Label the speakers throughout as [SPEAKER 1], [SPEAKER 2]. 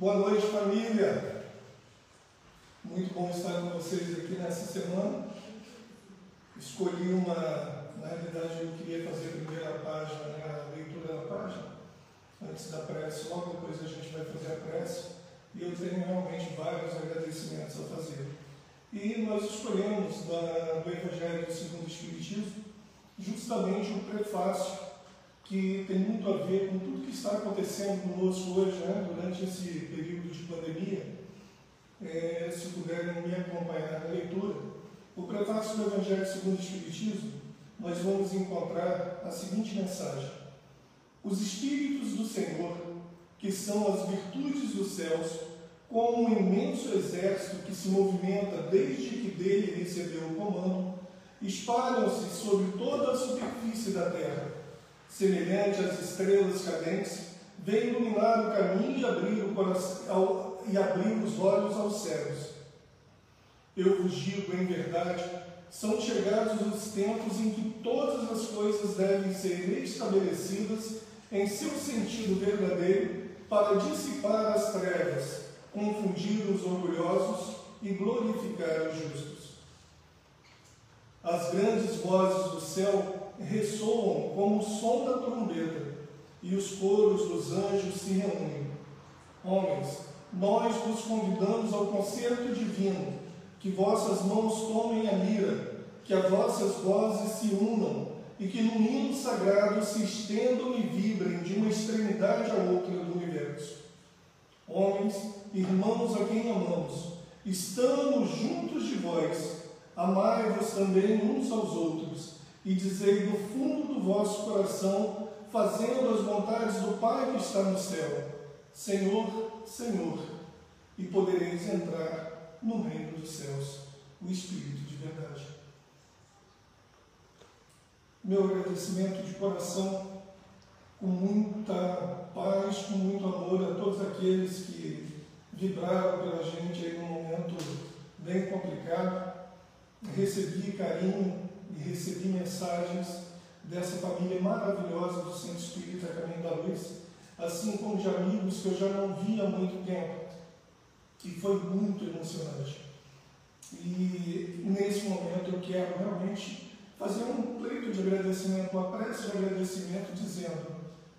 [SPEAKER 1] Boa noite, família. Muito bom estar com vocês aqui nessa semana. Escolhi uma, na realidade, eu queria fazer a primeira página, né, a leitura da página, antes da prece, logo depois a gente vai fazer a prece, e eu tenho realmente vários agradecimentos a fazer. E nós escolhemos da, do Evangelho segundo o Espiritismo justamente um prefácio que tem muito a ver com tudo que está acontecendo conosco hoje, né, durante esse período de pandemia. É, se puderem me acompanhar na leitura, o prefácio do Evangelho segundo o Espiritismo, nós vamos encontrar a seguinte mensagem: Os Espíritos do Senhor, que são as virtudes dos céus, como um imenso exército que se movimenta desde que dele recebeu o comando, espalham-se sobre toda a superfície da terra semelhante às estrelas cadentes, vem iluminar o caminho e abrir, o coração, e abrir os olhos aos céus. Eu vos digo em verdade, são chegados os tempos em que todas as coisas devem ser estabelecidas em seu sentido verdadeiro para dissipar as trevas, confundir os orgulhosos e glorificar os justos. As grandes vozes do céu ressoam como o som da trombeta, e os coros dos anjos se reúnem. Homens, nós vos convidamos ao concerto divino, que vossas mãos tomem a lira, que as vossas vozes se unam, e que no hino sagrado se estendam e vibrem de uma extremidade à outra do universo. Homens, irmãos a quem amamos, estamos juntos de vós, amai-vos também uns aos outros e dizei do fundo do vosso coração, fazendo as vontades do Pai que está no céu: Senhor, Senhor, e podereis entrar no reino dos céus, o Espírito de verdade. Meu agradecimento de coração, com muita paz, com muito amor a todos aqueles que vibraram pela gente aí num momento bem complicado. Recebi carinho e recebi mensagens dessa família maravilhosa do Centro Espírita Caminho da Luz, assim como de amigos que eu já não via há muito tempo. E foi muito emocionante. E nesse momento eu quero realmente fazer um pleito de agradecimento, uma prece de agradecimento, dizendo: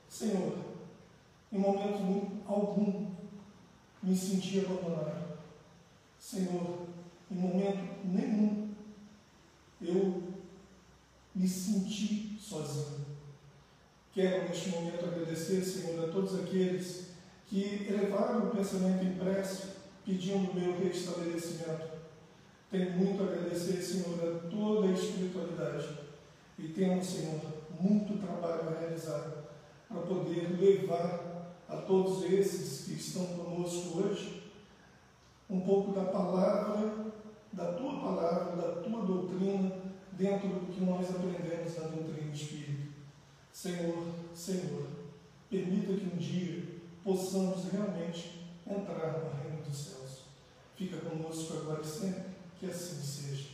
[SPEAKER 1] Senhor, em momento algum me senti abandonado. Senhor, em momento nenhum eu me senti sozinho. Quero neste momento agradecer, Senhor, a todos aqueles que elevaram o pensamento impresso pedindo o meu restabelecimento. Tenho muito a agradecer, Senhor, a toda a espiritualidade e temos, Senhor, muito trabalho a realizar para poder levar a todos esses que estão conosco hoje um pouco da palavra, da tua palavra, da tua doutrina dentro do que nós aprendemos na doutrina espírita. Senhor, Senhor, permita que um dia possamos realmente entrar no reino dos céus. Fica conosco agora e sempre, que assim seja.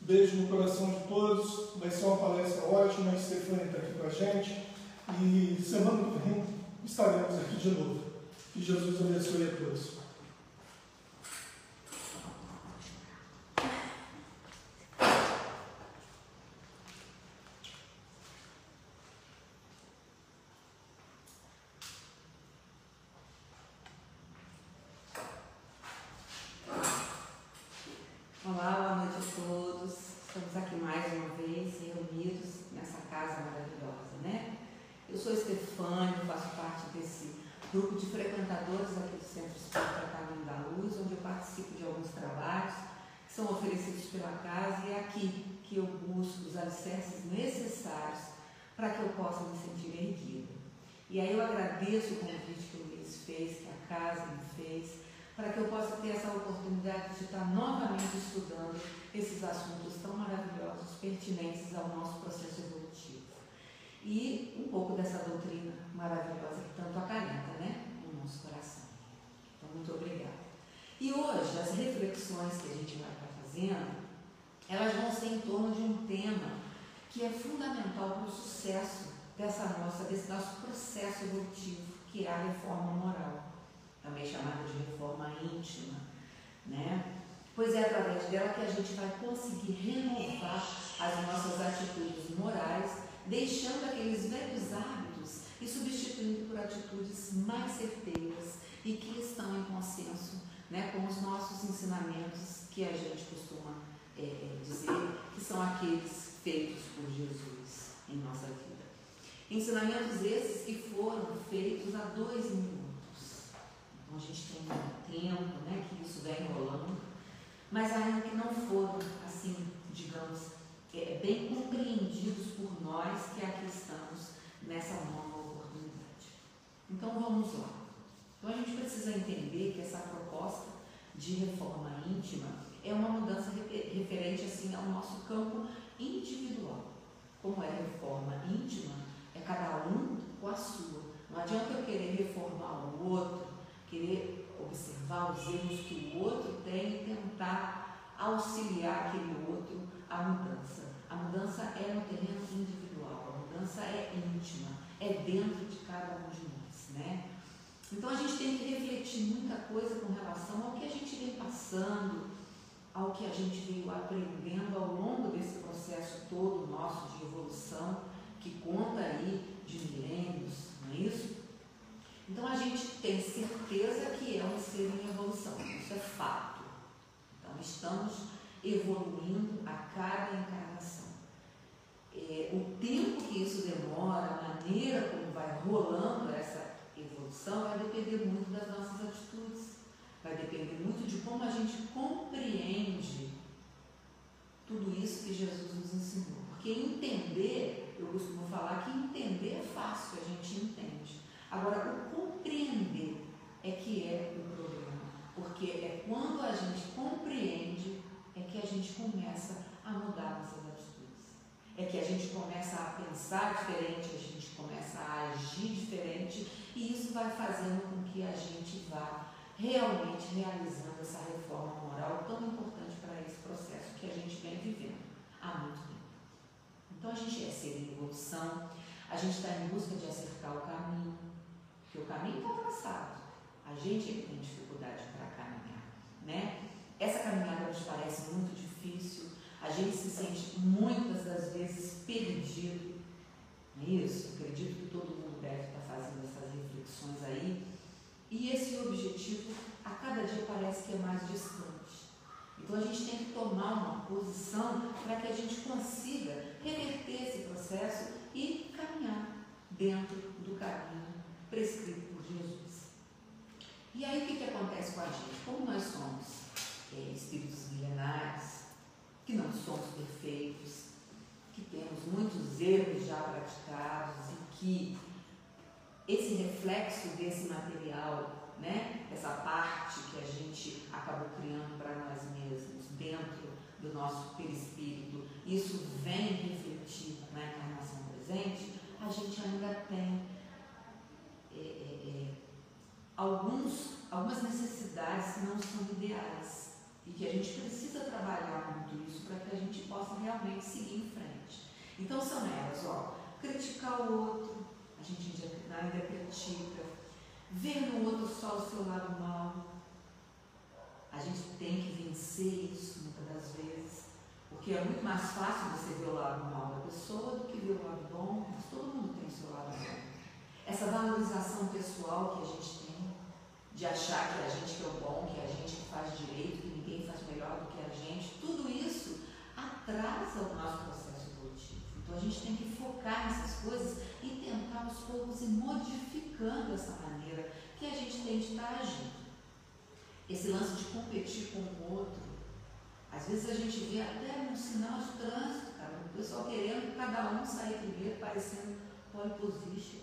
[SPEAKER 1] Beijo no coração de todos. Vai ser uma palestra ótima. Stefania está aqui com a gente. E semana que vem estaremos aqui de novo. Que Jesus abençoe a todos.
[SPEAKER 2] E aí eu agradeço o convite que o Luiz fez, que a casa me fez, para que eu possa ter essa oportunidade de estar novamente estudando esses assuntos tão maravilhosos, pertinentes ao nosso processo evolutivo. E um pouco dessa doutrina maravilhosa que tanto acalenta né, no nosso coração. Então, muito obrigada. E hoje, as reflexões que a gente vai estar fazendo, elas vão ser em torno de um tema que é fundamental para o sucesso dessa nossa, desse nosso processo evolutivo, que é a reforma moral. Também chamada de reforma íntima, né? Pois é através dela que a gente vai conseguir renovar as nossas atitudes morais, deixando aqueles velhos hábitos e substituindo por atitudes mais certeiras e que estão em consenso né, com os nossos ensinamentos que a gente costuma é, é dizer que são aqueles feitos por Jesus em nossa vida. Ensinamentos esses que foram feitos há dois minutos. Então a gente tem um tempo né, que isso vem rolando, mas ainda que não foram, assim, digamos, é, bem compreendidos por nós que aqui estamos nessa nova oportunidade. Então vamos lá. Então a gente precisa entender que essa proposta de reforma íntima é uma mudança referente assim ao nosso campo individual. Como é reforma íntima, é cada um com a sua. Não adianta eu querer reformar o outro, querer observar os erros que o outro tem e tentar auxiliar aquele outro à mudança. A mudança é no terreno individual, a mudança é íntima, é dentro de cada um de nós, né? Então a gente tem que refletir muita coisa com relação ao que a gente vem passando, ao que a gente veio aprendendo ao longo desse processo todo nosso de evolução, que conta aí de milênios, não é isso? Então a gente tem certeza que é um ser em evolução, isso é fato. Então estamos evoluindo a cada encarnação. É, o tempo que isso demora, a maneira como vai rolando essa evolução vai depender muito das nossas atitudes, vai depender muito de como a gente compreende tudo isso que Jesus nos ensinou. Porque entender, eu costumo falar que entender é fácil, a gente entende. Agora, o compreender é que é o problema. Porque é quando a gente compreende é que a gente começa a mudar nossas atitudes. É que a gente começa a pensar diferente, a gente começa a agir diferente e isso vai fazendo com que a gente vá realmente realizando essa reforma moral tão importante para esse processo que a gente vem vivendo há muito tempo. Então a gente é ser em evolução, a gente está em busca de acertar o caminho, porque o caminho está traçado. A gente é que tem dificuldade para caminhar, né? Essa caminhada nos parece muito difícil, a gente se sente muitas das vezes perdido, é isso? Acredito que todo mundo deve estar fazendo essas reflexões aí. E esse objetivo, a cada dia, parece que é mais distante. Então a gente tem que tomar uma posição para que a gente consiga reverter esse processo e caminhar dentro do caminho prescrito por Jesus. E aí o que, que acontece com a gente? Como nós somos é, espíritos milenares, que não somos perfeitos, que temos muitos erros já praticados e que esse reflexo desse material, né, essa parte que a gente acabou criando para nós mesmos, dentro do nosso perispírito, isso vem refletir na encarnação presente, a gente ainda tem é, é, é, alguns, algumas necessidades que não são ideais e que a gente precisa trabalhar muito isso para que a gente possa realmente seguir em frente. Então são elas, ó, criticar o outro, a gente ainda critica, ver no outro só o seu lado mal. A gente tem que vencer isso muitas das vezes, porque é muito mais fácil você ver o lado mal da pessoa do que ver o lado bom, mas todo mundo tem o seu lado bom. Essa valorização pessoal que a gente tem, de achar que a gente que é o bom, que a gente que faz direito, faz melhor do que a gente, tudo isso atrasa o nosso processo evolutivo. Então a gente tem que focar nessas coisas e tentar aos poucos ir modificando essa maneira que a gente tem de estar agindo. Esse lance de competir com o outro, às vezes a gente vê até no sinal de trânsito, cara, o pessoal querendo cada um sair primeiro, parecendo pole position,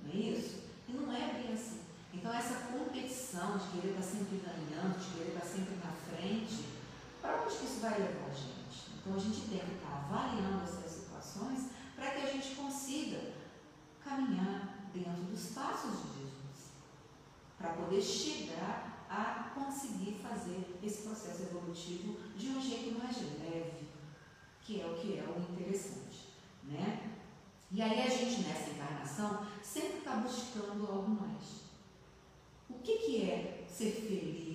[SPEAKER 2] não é isso? E não é bem assim. Então essa competição de querer estar sempre ganhando, de querer estar sempre frente, para onde que isso vai levar a gente? Então a gente tem que estar avaliando essas situações para que a gente consiga caminhar dentro dos passos de Jesus, para poder chegar a conseguir fazer esse processo evolutivo de um jeito mais leve, que é o que é o interessante, né? E aí a gente nessa encarnação sempre está buscando algo mais. O que, que é ser feliz.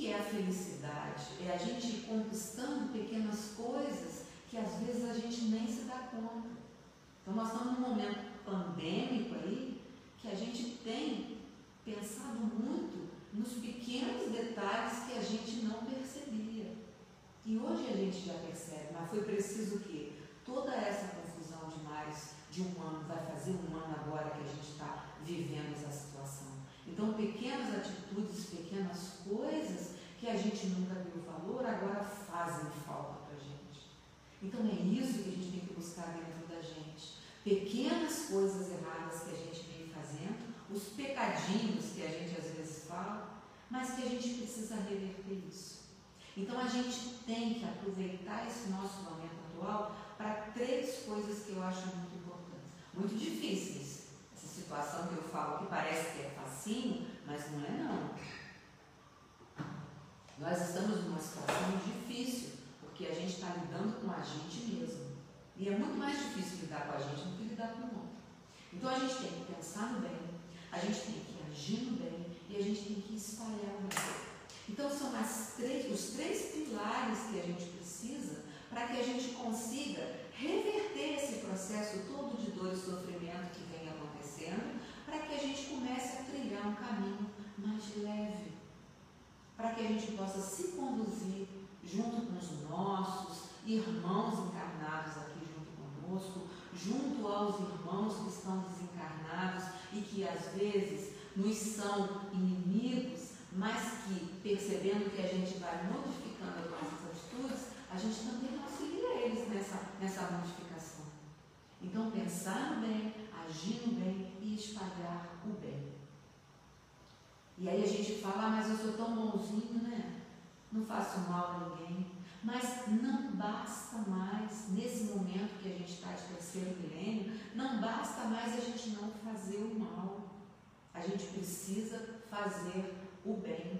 [SPEAKER 2] Que é a felicidade? É a gente ir conquistando pequenas coisas que às vezes a gente nem se dá conta. Então nós estamos num momento pandêmico aí que a gente tem pensado muito nos pequenos detalhes que a gente não percebia. E hoje a gente já percebe, mas foi preciso o quê? Toda essa confusão de mais de um ano, vai fazer um ano agora que a gente está vivendo essa situação. Então, pequenas atitudes, pequenas coisas que a gente nunca deu valor, agora fazem falta para a gente. Então, é isso que a gente tem que buscar dentro da gente. Pequenas coisas erradas que a gente vem fazendo, os pecadinhos que a gente às vezes fala, mas que a gente precisa reverter isso. Então, a gente tem que aproveitar esse nosso momento atual para três coisas que eu acho muito importantes, muito difíceis. Essa situação que eu falo que parece que é facinho, mas não é não. Nós estamos numa situação difícil, porque a gente está lidando com a gente mesmo. E é muito mais difícil lidar com a gente do que lidar com o outro. Então a gente tem que pensar no bem, a gente tem que agir no bem e a gente tem que espalhar o bem. Então são três, os três pilares que a gente precisa para que a gente consiga reverter esse processo todo de dor e sofrimento que vem acontecendo, para que a gente comece a trilhar um caminho mais leve, para que a gente possa se conduzir junto com os nossos irmãos encarnados aqui junto conosco, junto aos irmãos que estão desencarnados e que às vezes nos são inimigos, mas que percebendo que a gente vai modificando as nossas atitudes, a gente também auxilia eles nessa, nessa modificação. Então, pensar no bem, agir no bem e espalhar o bem. E aí a gente fala, ah, mas eu sou tão bonzinho, né? Não faço mal a ninguém. Mas não basta mais, nesse momento que a gente está de terceiro milênio, não basta mais a gente não fazer o mal. A gente precisa fazer o bem.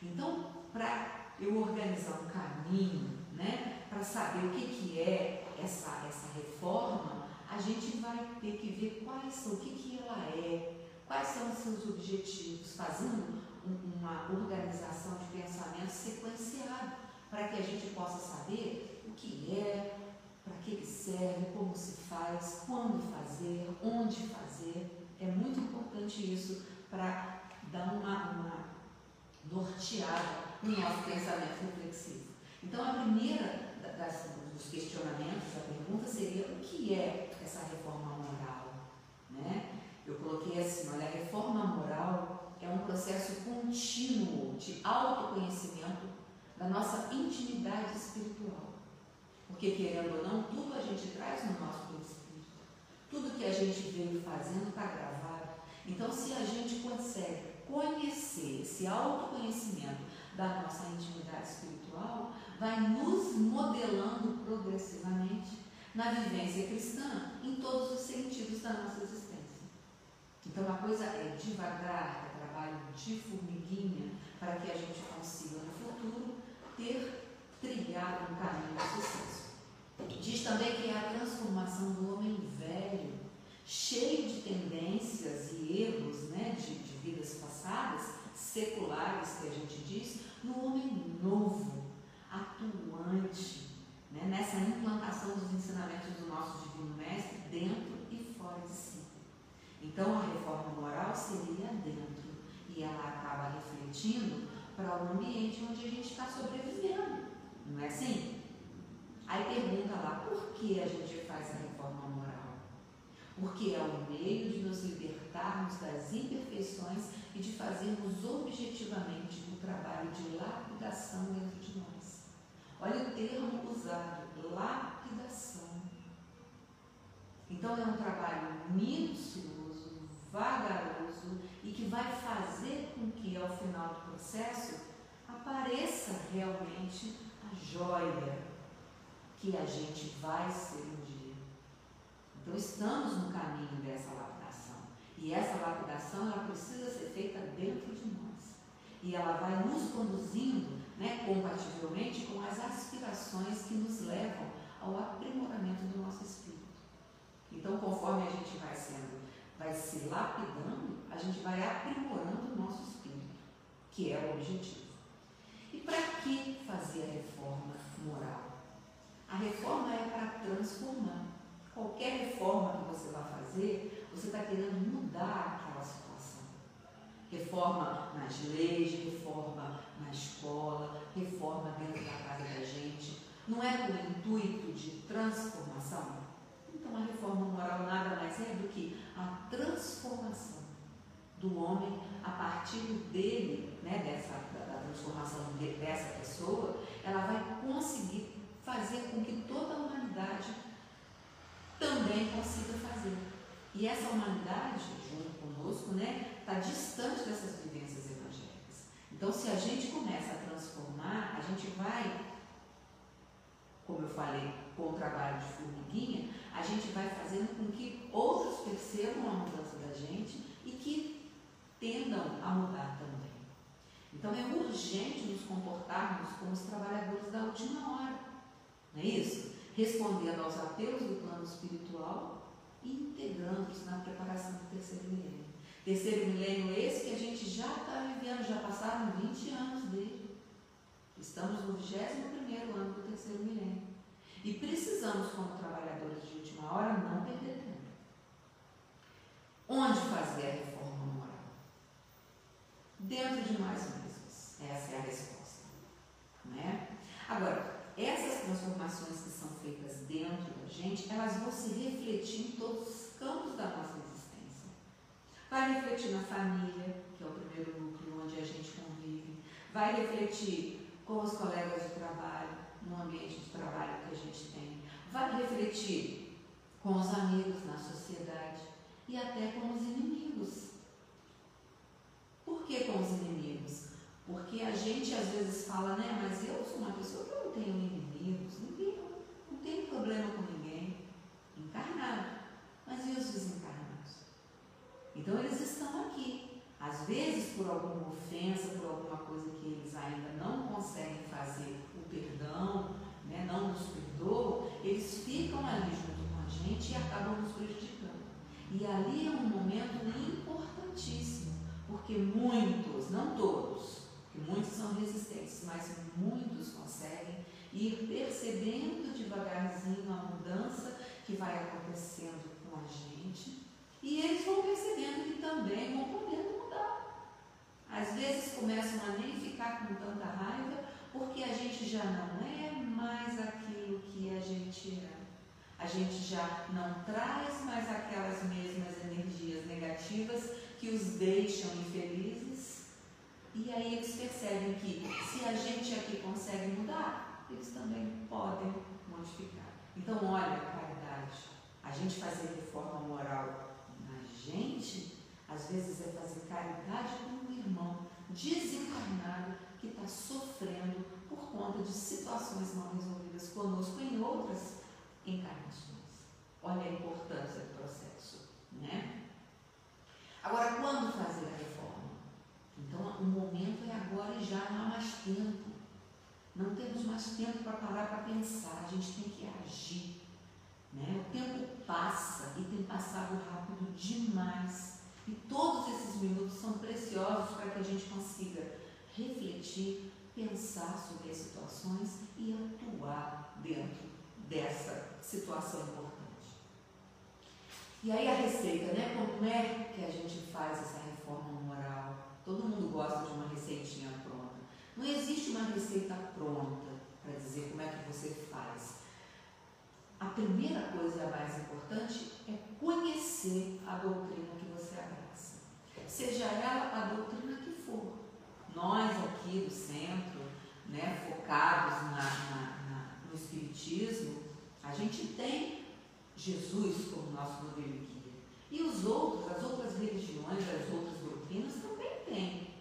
[SPEAKER 2] Então, para eu organizar um caminho, né, para saber o que, que é essa, essa reforma, a gente vai ter que ver quais são, o que, que ela é, quais são os seus objetivos, fazendo uma organização de pensamento sequenciado, para que a gente possa saber o que é, para que ele serve, como se faz, quando fazer, onde fazer. É muito importante isso para dar uma, uma norteada no nosso pensamento reflexivo. Então, a primeira das, dos questionamentos, da pergunta seria o que é essa reforma moral? Né? Eu coloquei assim, olha, a reforma moral é um processo contínuo de autoconhecimento da nossa intimidade espiritual. Porque, querendo ou não, tudo a gente traz no nosso espírito. Tudo que a gente veio fazendo está gravado. Então, se a gente consegue conhecer esse autoconhecimento da nossa intimidade espiritual vai nos modelando progressivamente na vivência cristã em todos os sentidos da nossa existência. Então a coisa é devagar, é trabalho de formiguinha para que a gente consiga no futuro ter trilhado um caminho de sucesso. Diz também que é a transformação do homem velho, cheio de tendências e erros né, de, de vidas passadas, seculares que a gente diz, no homem novo, atuante, né, nessa implantação dos ensinamentos do nosso Divino Mestre dentro e fora de si. Então a reforma moral seria dentro e ela acaba refletindo para o ambiente onde a gente está sobrevivendo, não é assim? Aí pergunta lá, por que a gente faz a reforma moral? Porque é o meio de nos libertarmos das imperfeições e de fazermos objetivamente o trabalho de lapidação dentro de nós. Olha o termo usado, lapidação. Então é um trabalho minucioso, vagaroso e que vai fazer com que ao final do processo apareça realmente a joia que a gente vai ser um dia. Então estamos no caminho dessa lapidação. E essa lapidação ela precisa ser feita dentro de nós. E ela vai nos conduzindo né, compativelmente com as aspirações que nos levam ao aprimoramento do nosso espírito. Então, conforme a gente vai sendo, vai se lapidando, a gente vai aprimorando o nosso espírito. que é o objetivo. E para que fazer a reforma moral? A reforma é para transformar. Qualquer reforma que você vai fazer, você está querendo mudar aquela situação. Reforma nas leis, reforma na escola, reforma dentro da casa da gente. Não é com o intuito de transformação? Então a reforma moral nada mais é do que a transformação do homem a partir dele, né, dessa, da, transformação de, dessa pessoa, ela vai conseguir fazer com que toda a humanidade também consiga fazer. E essa humanidade, junto conosco, né, está distante dessas vivências evangélicas. Então, se a gente começa a transformar, a gente vai, como eu falei, com o trabalho de formiguinha, a gente vai fazendo com que outros percebam a mudança da gente e que tendam a mudar também. Então é urgente nos comportarmos como os trabalhadores da última hora, não é isso? Respondendo aos apelos do plano espiritual e integrando-os na preparação do terceiro milênio. Terceiro milênio esse que a gente já está vivendo, já passaram 20 anos dele. Estamos no 21 ano do terceiro milênio. E precisamos, como trabalhadores de última hora, não perder tempo. Onde fazer a reforma moral? Dentro de nós mesmos. Essa é a resposta. Né? Agora, essas transformações que são feitas dentro da gente, elas vão se refletir em todos os campos da nossa existência. Vai refletir na família, que é o primeiro núcleo onde a gente convive. Vai refletir com os colegas de trabalho, no ambiente de trabalho que a gente tem. Vai refletir com os amigos na sociedade e até com os inimigos. Por que com os inimigos? Porque a gente às vezes fala, né, mas eu sou uma pessoa que eu não tenho inimigos, ninguém, não tenho problema com ninguém. Encarnado. Mas e os desencarnados? Então eles estão aqui. Às vezes por alguma ofensa, por alguma coisa que eles ainda não conseguem fazer perdão, né, não nos perdoam, eles ficam ali junto com a gente e acabam nos prejudicando. E ali é um momento importantíssimo, porque muitos, não todos, porque muitos são resistentes, mas muitos conseguem ir percebendo devagarzinho a mudança que vai acontecendo com a gente e eles vão percebendo que também vão podendo mudar. Às vezes começam a nem ficar com tanta raiva porque a gente já não é mais aquilo que a gente é. A gente já não traz mais aquelas mesmas energias negativas que os deixam infelizes. E aí eles percebem que se a gente aqui consegue mudar, eles também podem modificar. Então, olha, caridade, a gente fazer reforma moral gente, às vezes, é fazer caridade com um irmão desencarnado que está sofrendo por conta de situações mal resolvidas conosco em outras encarnações. Olha a importância do processo, né? Agora, quando fazer a reforma? Então, o momento é agora e já não há mais tempo. Não temos mais tempo para parar para pensar, a gente tem que agir. Né? O tempo passa e tem passado rápido demais. E todos esses minutos são preciosos para que a gente consiga refletir, pensar sobre as situações e atuar dentro dessa situação importante. E aí a receita, né? Como é que a gente faz essa reforma moral? Todo mundo gosta de uma receitinha pronta. Não existe uma receita pronta para dizer como é que você faz a primeira coisa mais importante é conhecer a doutrina que você abraça. Seja ela a doutrina. Nós aqui do centro, né, focados na, na, na, no Espiritismo, a gente tem Jesus como nosso modelo guia. E os outros, as outras religiões, as outras doutrinas também têm.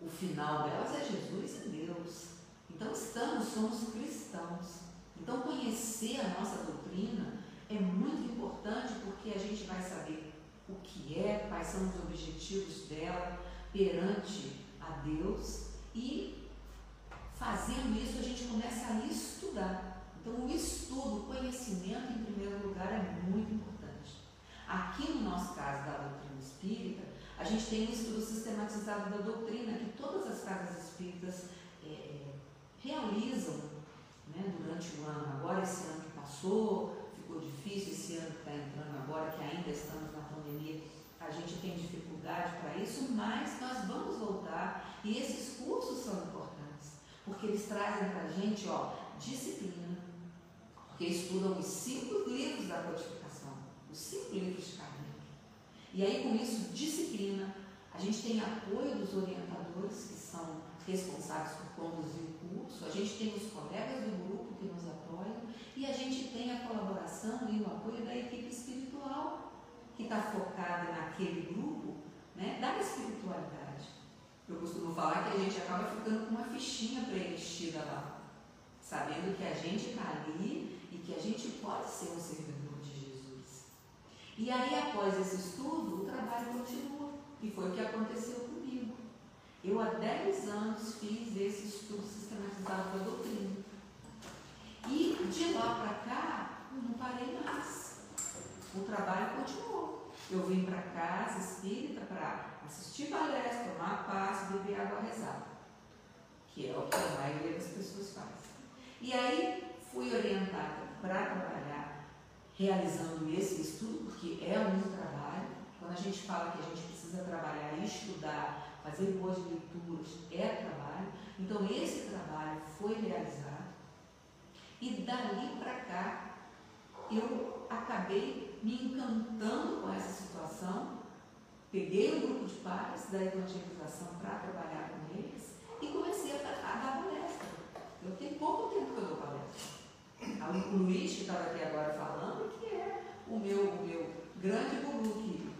[SPEAKER 2] O final delas é Jesus e Deus. Então estamos, somos cristãos. Então, conhecer a nossa doutrina é muito importante porque a gente vai saber o que é, quais são os objetivos dela perante a Deus e fazendo isso a gente começa a estudar. Então, o estudo, o conhecimento, em primeiro lugar, é muito importante. Aqui no nosso caso da doutrina espírita, A gente tem um estudo sistematizado da doutrina que todas as casas espíritas é, realizam né, durante o ano. Agora, esse ano que passou, ficou difícil, esse ano que está entrando agora, que ainda estamos na pandemia, a gente tem dificuldade para isso, mas nós vamos voltar e esses cursos são importantes, porque eles trazem para a gente ó, disciplina, porque estudam os cinco livros da codificação, os cinco livros de Kardec. E aí, com isso, disciplina, a gente tem apoio dos orientadores, que são responsáveis por conduzir o curso, a gente tem os colegas do grupo que nos apoiam, e a gente tem a colaboração e o apoio da equipe espiritual, que está focada naquele grupo né, da espiritualidade. Eu costumo falar que a gente acaba ficando com uma fichinha preenchida lá, sabendo que a gente está ali e que a gente pode ser um servidor de Jesus. E aí, após esse estudo, o trabalho continua, e foi o que aconteceu comigo. Eu, há 10 anos, fiz esse estudo sistematizado da doutrina. E de lá para cá, não parei mais. O trabalho continuou. Eu vim para casa espírita para assistir palestra, tomar passe, beber água rezada, que é o que a maioria das pessoas faz. E aí fui orientada para trabalhar realizando esse estudo, porque é um trabalho. Quando a gente fala que a gente precisa trabalhar, estudar, fazer boas leituras, é trabalho. Então esse trabalho foi realizado e dali para cá, eu acabei me encantando com essa situação. Peguei um grupo de pais da evangelização para trabalhar com eles e comecei a, dar palestra. Eu tenho pouco tempo que eu dou palestra. O Luiz, que estava aqui agora falando, que é o meu, o meu grande guru que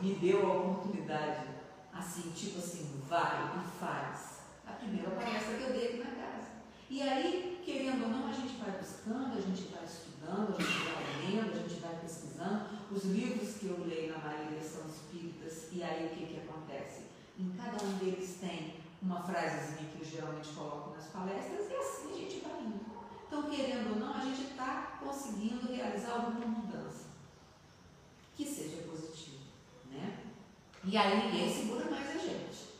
[SPEAKER 2] me deu a oportunidade, assim, tipo assim, vai e faz. A primeira palestra que eu dei na casa. E aí, querendo ou não, a gente vai buscando, a gente vai estudando, a gente vai lendo, a gente vai pesquisando. Os livros que eu leio, na maioria, são espíritas. E aí, o que, que acontece? Em cada um deles tem uma frasezinha que eu geralmente coloco nas palestras e assim a gente vai indo. Então, querendo ou não, a gente está conseguindo realizar alguma mudança que seja positiva. Né? E aí, ninguém segura mais a gente.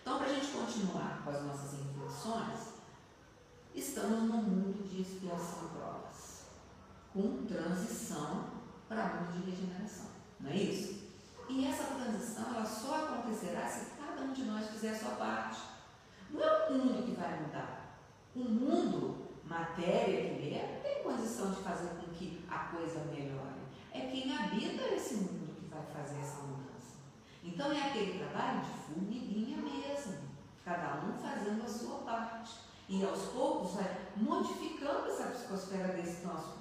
[SPEAKER 2] Então, para a gente continuar com as nossas reflexões, estamos num mundo de expiação provas, com transição para mundo de regeneração, não é isso? E essa transição ela só acontecerá se cada um de nós fizer a sua parte. Não é o mundo que vai mudar. O mundo, matéria que é, não tem condição de fazer com que a coisa melhore. É quem habita esse mundo que vai fazer essa mudança. Então é aquele trabalho de formiguinha mesmo, cada um fazendo a sua parte. E aos poucos vai modificando essa psicosfera desse nosso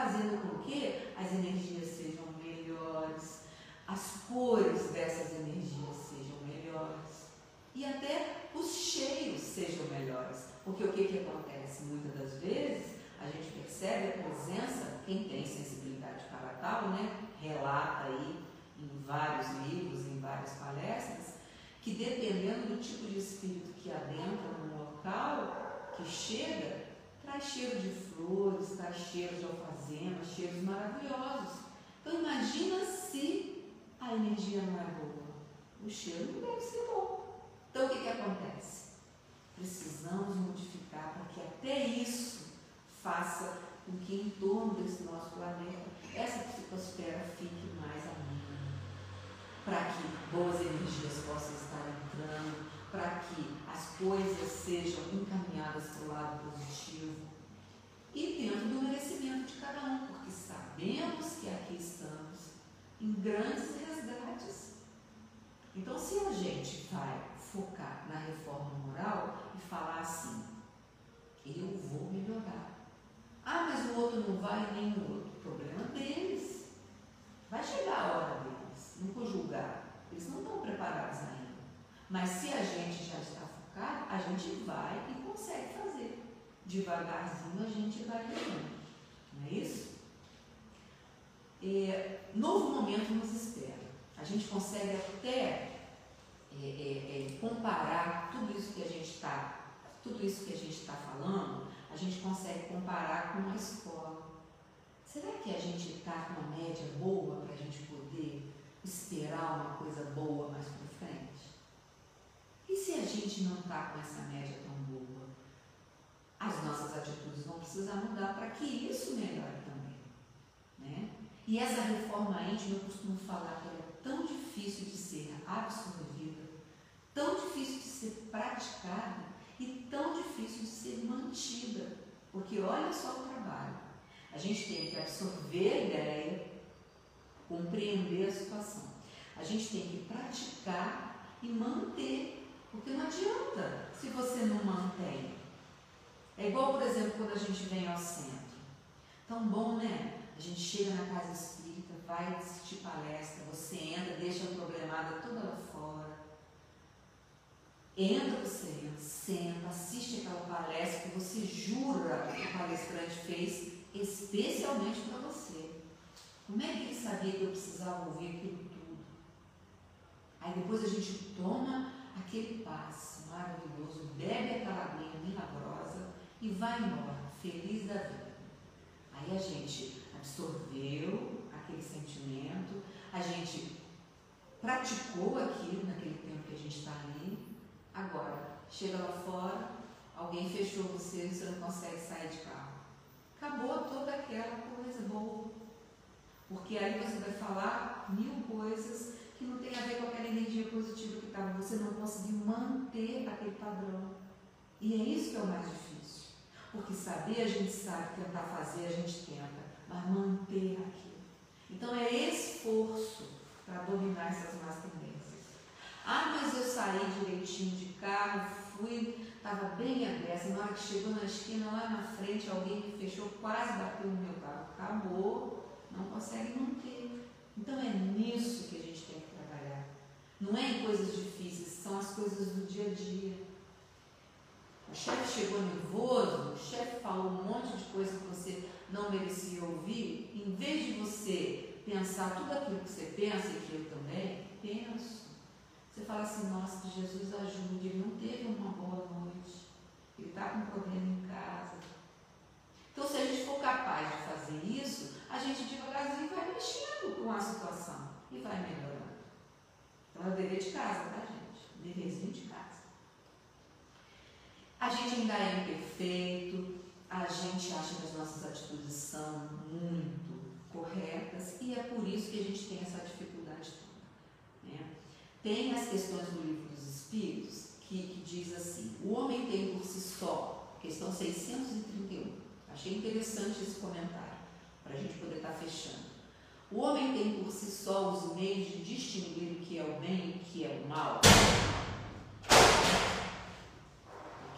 [SPEAKER 2] fazendo com que as energias sejam melhores, as cores dessas energias sejam melhores e até os cheiros sejam melhores. Porque o que, que acontece? Muitas das vezes a gente percebe a presença, quem tem sensibilidade para tal, né? relata aí em vários livros, em várias palestras, que dependendo do tipo de espírito que adentra no local que chega traz cheiro de flores, traz cheiro de cheiros maravilhosos. Então imagina se a energia não é boa. O cheiro não deve ser bom. Então o que, que acontece? Precisamos modificar para que até isso faça com que em torno desse nosso planeta essa psicosfera fique mais amena. Para que boas energias possam estar entrando, para que as coisas sejam encaminhadas para o lado positivo e dentro do merecimento de cada um, porque sabemos que aqui estamos em grandes resgates. Então, se a gente vai focar na reforma moral e falar assim, eu vou melhorar. Ah, mas o outro não vai nem o outro. Problema deles. Vai chegar a hora deles. Não vou julgar. Eles não estão preparados ainda. Mas se a gente já está focado, a gente vai e consegue fazer. Devagarzinho a gente vai levando. Não é isso? É, novo momento nos espera. A gente consegue até é, é, é, comparar tudo isso que a gente está, tudo isso que a gente está falando, a gente consegue comparar com uma escola. Será que a gente está com uma média boa para a gente poder esperar uma coisa boa mais para frente? E se a gente não está com essa média tão? As nossas atitudes vão precisar mudar para que isso melhore também. Né? E essa reforma íntima, eu costumo falar que ela é tão difícil de ser absorvida, tão difícil de ser praticada e tão difícil de ser mantida. Porque olha só o trabalho. A gente tem que absorver a ideia, compreender a situação. A gente tem que praticar e manter, porque não adianta se você não mantém. É igual, por exemplo, quando a gente vem ao centro. Tão bom, né? A gente chega na casa espírita, vai assistir palestra, você entra, deixa a problemada toda lá fora. Entra você, senta, assiste aquela palestra que você jura que o palestrante fez especialmente para você. Como é que ele sabia que eu precisava ouvir aquilo tudo? Aí depois a gente toma aquele passe maravilhoso, bebe aquela aguinha milagrosa e vai embora, feliz da vida. Aí a gente absorveu aquele sentimento, a gente praticou aquilo naquele tempo que a gente está ali. Agora, chega lá fora, alguém fechou você e você não consegue sair de carro. Acabou toda aquela coisa boa. Porque aí você vai falar mil coisas que não tem a ver com aquela energia positiva que estava. Você não conseguiu manter aquele padrão. E é isso que é o mais difícil. Porque saber a gente sabe, tentar fazer a gente tenta, mas manter aquilo. Então é esforço para dominar essas más tendências. Ah, mas eu saí direitinho de carro, fui, estava bem aberta. Na hora que chegou na esquina, lá na frente, alguém que fechou, quase bateu no meu carro. Acabou, não consegue manter. Então é nisso que a gente tem que trabalhar. Não é em coisas difíceis, são as coisas do dia a dia. O chefe chegou nervoso, o chefe falou um monte de coisa que você não merecia ouvir. Em vez de você pensar tudo aquilo que você pensa e que eu também penso, você fala assim, nossa, que Jesus ajude, ele não teve uma boa noite, ele está com problema em casa. Então, se a gente for capaz de fazer isso, a gente devagarzinho vai mexendo com a situação e vai melhorando. Então, é o dever de casa, tá, gente? Deverzinho de casa. A gente ainda é imperfeito, a gente acha que as nossas atitudes são muito corretas e é por isso que a gente tem essa dificuldade toda. Né? Tem as questões do livro dos Espíritos que, que diz assim: o homem tem por si só, questão 631. Achei interessante esse comentário, para a gente poder estar tá fechando. O homem tem por si só os meios de distinguir o que é o bem e o que é o mal.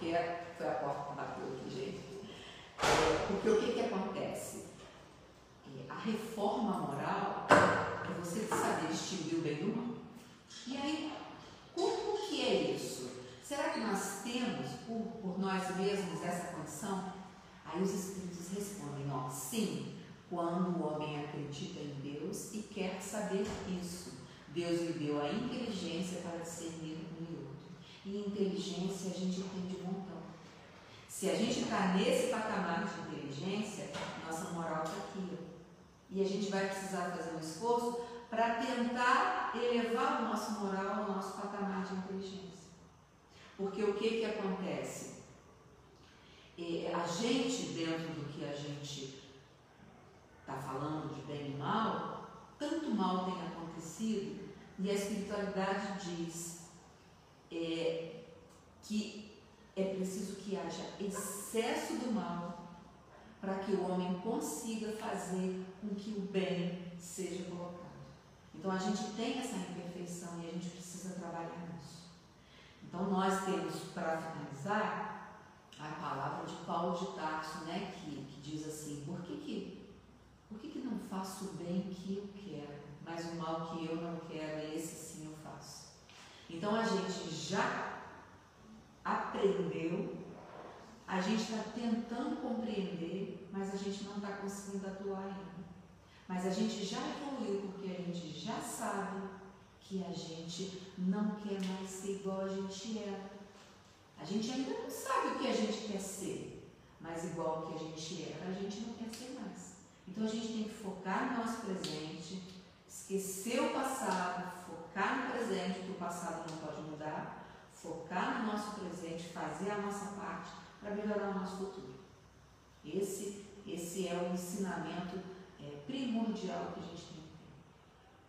[SPEAKER 2] Porque foi a porta que bateu aqui, gente. É, porque o que, que acontece? É, a reforma moral é você saber distinguir o bem do mal. E aí, como que é isso? Será que nós temos, por, por nós mesmos, essa condição? Aí os Espíritos respondem, ó, sim, quando o homem acredita em Deus e quer saber isso. Deus lhe deu a inteligência para discernir um e inteligência a gente tem de montão. Se a gente está nesse patamar de inteligência, nossa moral está aqui. E a gente vai precisar fazer um esforço para tentar elevar o nosso moral ao nosso patamar de inteligência. Porque o que, que acontece? É, a gente, dentro do que a gente está falando de bem e mal, tanto mal tem acontecido, e a espiritualidade diz é, que é preciso que haja excesso do mal para que o homem consiga fazer com que o bem seja colocado. Então a gente tem essa imperfeição e a gente precisa trabalhar nisso. Então nós temos, para finalizar, a palavra de Paulo de Tarso, né, que, que diz assim, por que, que, por que, que não faço o bem que eu quero, mas o mal que eu não quero, esse sim. Então a gente já aprendeu, a gente está tentando compreender, mas a gente não está conseguindo atuar ainda. Mas a gente já evoluiu porque a gente já sabe que a gente não quer mais ser igual a gente era. A gente ainda não sabe o que a gente quer ser, mas igual que a gente era, a gente não quer ser mais. Então a gente tem que focar no nosso presente, esquecer o passado, focar no presente, que o passado não pode mudar, focar no nosso presente, fazer a nossa parte para melhorar o nosso futuro. Esse, esse é o ensinamento é, primordial que a gente tem.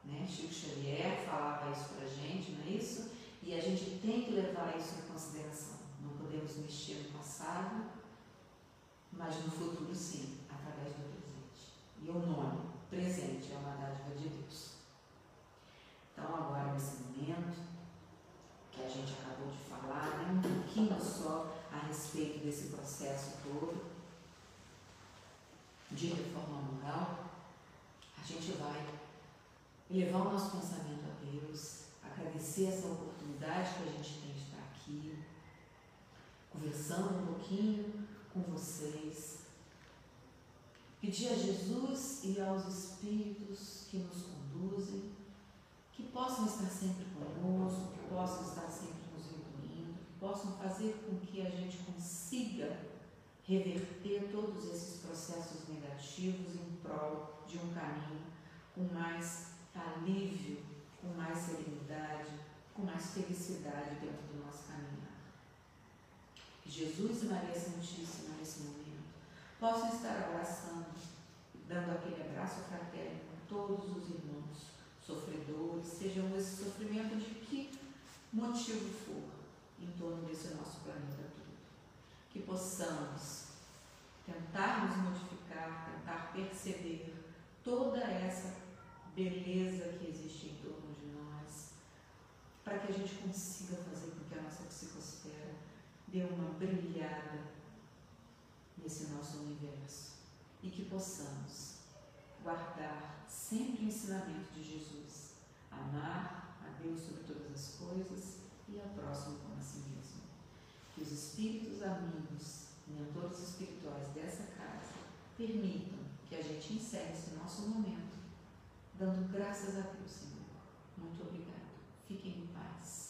[SPEAKER 2] Né? Chico Xavier falava isso para a gente, não é isso? E a gente tem que levar isso em consideração. Não podemos mexer no passado, mas no futuro sim, através do presente. E o nome, presente, é uma dádiva de Deus. Então agora nesse momento que a gente acabou de falar, né, um pouquinho só a respeito desse processo todo de reforma moral, a gente vai levar o nosso pensamento a Deus, agradecer essa oportunidade que a gente tem de estar aqui, conversando um pouquinho com vocês. Pedir a Jesus e aos Espíritos que nos conduzem, que possam estar sempre conosco, que possam estar sempre nos reunindo, que possam fazer com que a gente consiga reverter todos esses processos negativos em prol de um caminho com mais alívio, com mais serenidade, com mais felicidade dentro do nosso caminhar. Jesus e Maria Santíssima, nesse momento, possam estar abraçando, dando aquele abraço fraterno com todos os irmãos sofredores, sejam esse sofrimento de que motivo for em torno desse nosso planeta todo. Que possamos tentar nos modificar, tentar perceber toda essa beleza que existe em torno de nós, para que a gente consiga fazer com que a nossa psicosfera dê uma brilhada nesse nosso universo e que possamos guardar sempre o ensinamento de Jesus, amar a Deus sobre todas as coisas e ao próximo como a si mesmo. Que os espíritos amigos, mentores espirituais dessa casa, permitam que a gente encerre esse nosso momento dando graças a Deus, Senhor. Muito obrigado. Fiquem em paz.